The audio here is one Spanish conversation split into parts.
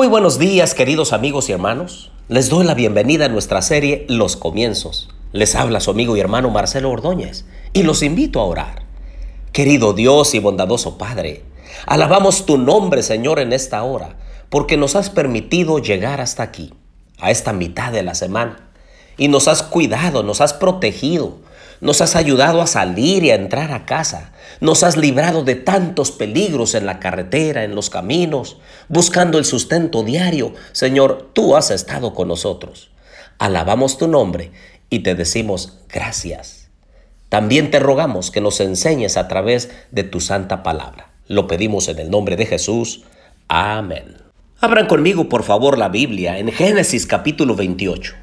Muy buenos días queridos amigos y hermanos. Les doy la bienvenida a nuestra serie Los Comienzos. Les habla su amigo y hermano Marcelo Ordóñez y los invito a orar. Querido Dios y bondadoso Padre, alabamos tu nombre Señor en esta hora porque nos has permitido llegar hasta aquí, a esta mitad de la semana, y nos has cuidado, nos has protegido, nos has ayudado a salir y a entrar a casa. Nos has librado de tantos peligros en la carretera, en los caminos, buscando el sustento diario. Señor, tú has estado con nosotros. Alabamos tu nombre y te decimos gracias. También te rogamos que nos enseñes a través de tu santa palabra. Lo pedimos en el nombre de Jesús. Amén. Abran conmigo por favor la Biblia en Génesis capítulo 28.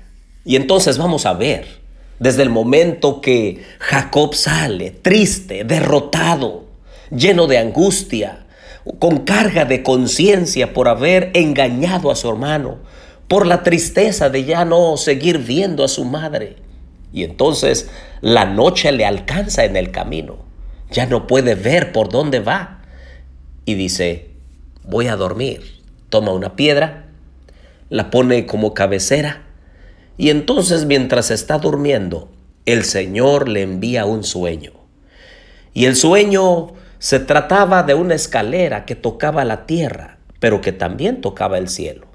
Y entonces vamos a ver desde el momento que Jacob sale triste, derrotado, lleno de angustia, con carga de conciencia por haber engañado a su hermano, por la tristeza de ya no seguir viendo a su madre. Y entonces la noche le alcanza en el camino. Ya no puede ver por dónde va. Y dice, voy a dormir. Toma una piedra, la pone como cabecera y entonces mientras está durmiendo, el Señor le envía un sueño. Y el sueño se trataba de una escalera que tocaba la tierra, pero que también tocaba el cielo.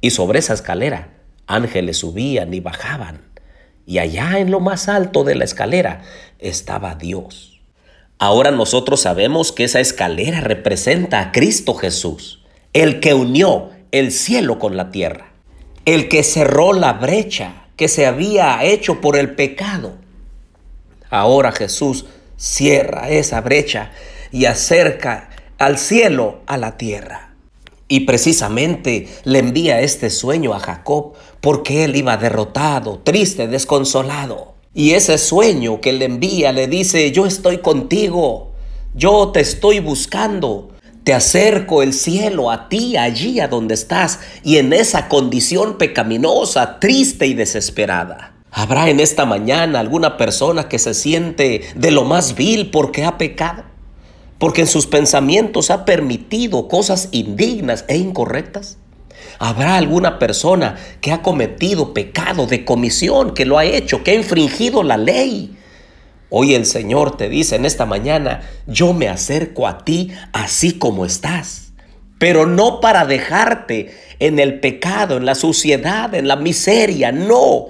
Y sobre esa escalera ángeles subían y bajaban. Y allá en lo más alto de la escalera estaba Dios. Ahora nosotros sabemos que esa escalera representa a Cristo Jesús, el que unió el cielo con la tierra el que cerró la brecha que se había hecho por el pecado. Ahora Jesús cierra esa brecha y acerca al cielo a la tierra. Y precisamente le envía este sueño a Jacob porque él iba derrotado, triste, desconsolado. Y ese sueño que le envía le dice, yo estoy contigo, yo te estoy buscando, te acerco el cielo a ti, allí a donde estás, y en esa condición pecaminosa, triste y desesperada. ¿Habrá en esta mañana alguna persona que se siente de lo más vil porque ha pecado? Porque en sus pensamientos ha permitido cosas indignas e incorrectas. ¿Habrá alguna persona que ha cometido pecado de comisión, que lo ha hecho, que ha infringido la ley? Hoy el Señor te dice en esta mañana, yo me acerco a ti así como estás, pero no para dejarte en el pecado, en la suciedad, en la miseria, no,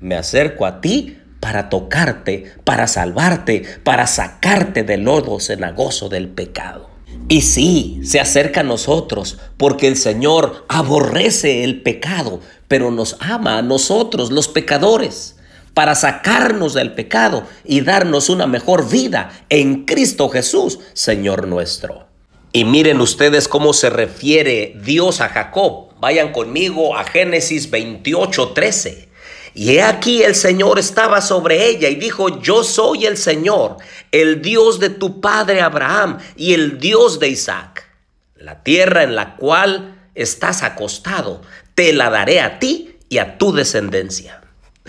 me acerco a ti para tocarte, para salvarte, para sacarte del lodo cenagoso del pecado. Y sí, se acerca a nosotros porque el Señor aborrece el pecado, pero nos ama a nosotros, los pecadores para sacarnos del pecado y darnos una mejor vida en Cristo Jesús, Señor nuestro. Y miren ustedes cómo se refiere Dios a Jacob. Vayan conmigo a Génesis 28, 13. Y he aquí el Señor estaba sobre ella y dijo, yo soy el Señor, el Dios de tu padre Abraham y el Dios de Isaac. La tierra en la cual estás acostado, te la daré a ti y a tu descendencia.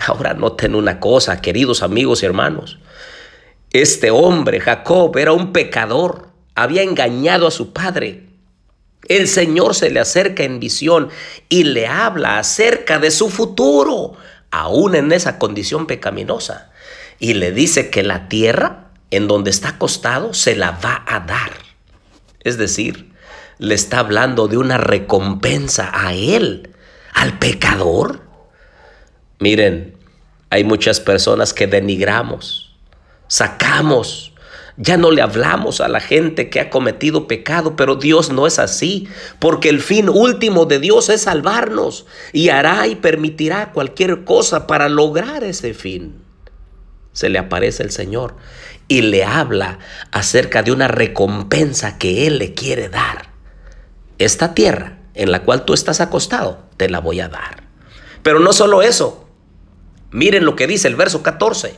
Ahora noten una cosa, queridos amigos y hermanos. Este hombre, Jacob, era un pecador, había engañado a su padre. El Señor se le acerca en visión y le habla acerca de su futuro, aún en esa condición pecaminosa. Y le dice que la tierra en donde está acostado se la va a dar. Es decir, le está hablando de una recompensa a él, al pecador. Miren, hay muchas personas que denigramos, sacamos, ya no le hablamos a la gente que ha cometido pecado, pero Dios no es así, porque el fin último de Dios es salvarnos y hará y permitirá cualquier cosa para lograr ese fin. Se le aparece el Señor y le habla acerca de una recompensa que Él le quiere dar. Esta tierra en la cual tú estás acostado, te la voy a dar. Pero no solo eso, Miren lo que dice el verso 14.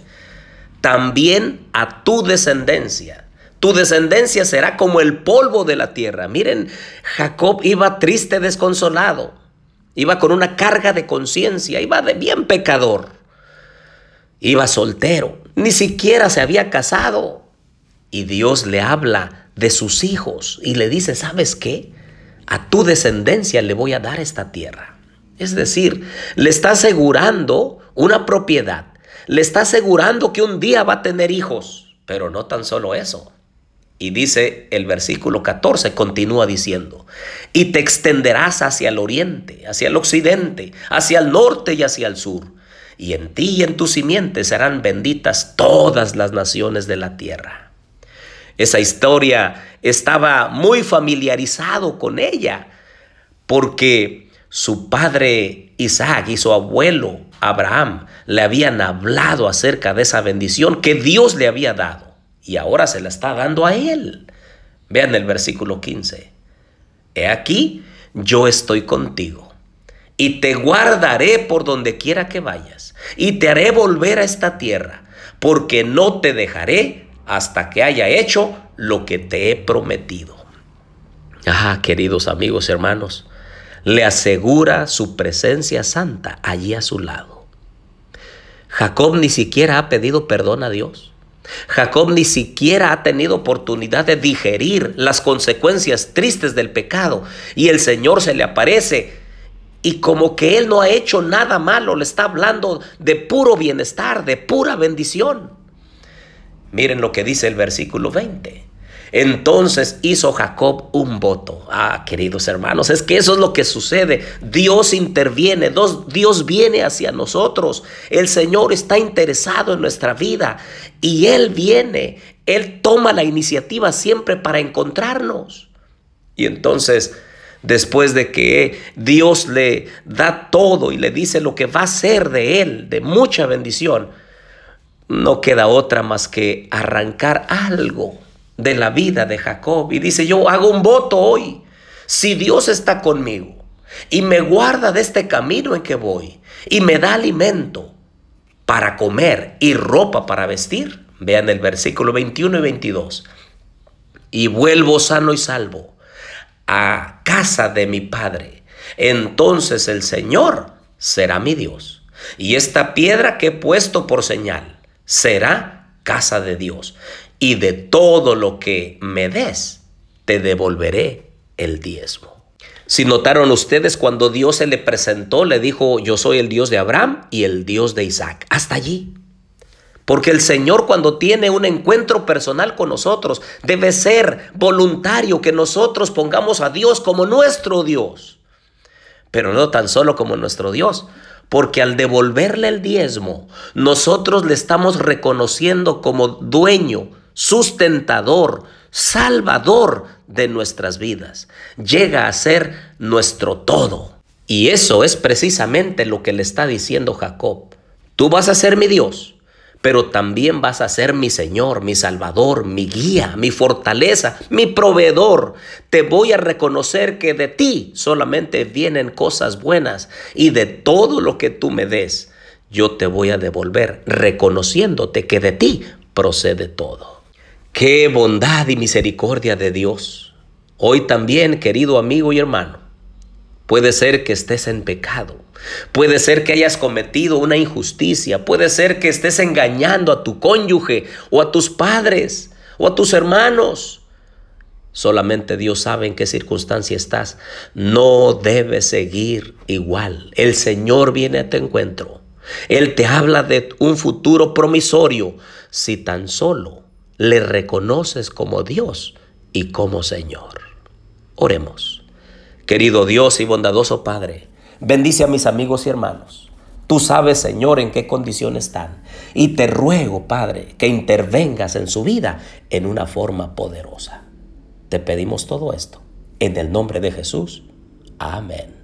También a tu descendencia. Tu descendencia será como el polvo de la tierra. Miren, Jacob iba triste, desconsolado. Iba con una carga de conciencia. Iba de bien pecador. Iba soltero. Ni siquiera se había casado. Y Dios le habla de sus hijos y le dice, ¿sabes qué? a tu descendencia le voy a dar esta tierra. Es decir, le está asegurando una propiedad, le está asegurando que un día va a tener hijos, pero no tan solo eso. Y dice el versículo 14, continúa diciendo, y te extenderás hacia el oriente, hacia el occidente, hacia el norte y hacia el sur, y en ti y en tu simiente serán benditas todas las naciones de la tierra. Esa historia estaba muy familiarizado con ella, porque su padre Isaac y su abuelo Abraham le habían hablado acerca de esa bendición que Dios le había dado y ahora se la está dando a él. Vean el versículo 15. He aquí, yo estoy contigo y te guardaré por donde quiera que vayas y te haré volver a esta tierra, porque no te dejaré hasta que haya hecho lo que te he prometido. Ah, queridos amigos, hermanos, le asegura su presencia santa allí a su lado. Jacob ni siquiera ha pedido perdón a Dios. Jacob ni siquiera ha tenido oportunidad de digerir las consecuencias tristes del pecado y el Señor se le aparece y como que él no ha hecho nada malo, le está hablando de puro bienestar, de pura bendición. Miren lo que dice el versículo 20. Entonces hizo Jacob un voto. Ah, queridos hermanos, es que eso es lo que sucede. Dios interviene, Dios viene hacia nosotros. El Señor está interesado en nuestra vida y Él viene, Él toma la iniciativa siempre para encontrarnos. Y entonces, después de que Dios le da todo y le dice lo que va a ser de Él, de mucha bendición, no queda otra más que arrancar algo de la vida de Jacob y dice, yo hago un voto hoy. Si Dios está conmigo y me guarda de este camino en que voy y me da alimento para comer y ropa para vestir, vean el versículo 21 y 22, y vuelvo sano y salvo a casa de mi Padre, entonces el Señor será mi Dios. Y esta piedra que he puesto por señal será casa de Dios y de todo lo que me des, te devolveré el diezmo. Si notaron ustedes cuando Dios se le presentó, le dijo, yo soy el Dios de Abraham y el Dios de Isaac. Hasta allí. Porque el Señor cuando tiene un encuentro personal con nosotros, debe ser voluntario que nosotros pongamos a Dios como nuestro Dios. Pero no tan solo como nuestro Dios, porque al devolverle el diezmo, nosotros le estamos reconociendo como dueño sustentador, salvador de nuestras vidas. Llega a ser nuestro todo. Y eso es precisamente lo que le está diciendo Jacob. Tú vas a ser mi Dios, pero también vas a ser mi Señor, mi Salvador, mi guía, mi fortaleza, mi proveedor. Te voy a reconocer que de ti solamente vienen cosas buenas y de todo lo que tú me des, yo te voy a devolver, reconociéndote que de ti procede todo. Qué bondad y misericordia de Dios. Hoy también, querido amigo y hermano, puede ser que estés en pecado. Puede ser que hayas cometido una injusticia. Puede ser que estés engañando a tu cónyuge o a tus padres o a tus hermanos. Solamente Dios sabe en qué circunstancia estás. No debes seguir igual. El Señor viene a tu encuentro. Él te habla de un futuro promisorio si tan solo le reconoces como Dios y como Señor. Oremos. Querido Dios y bondadoso Padre, bendice a mis amigos y hermanos. Tú sabes, Señor, en qué condición están. Y te ruego, Padre, que intervengas en su vida en una forma poderosa. Te pedimos todo esto. En el nombre de Jesús. Amén.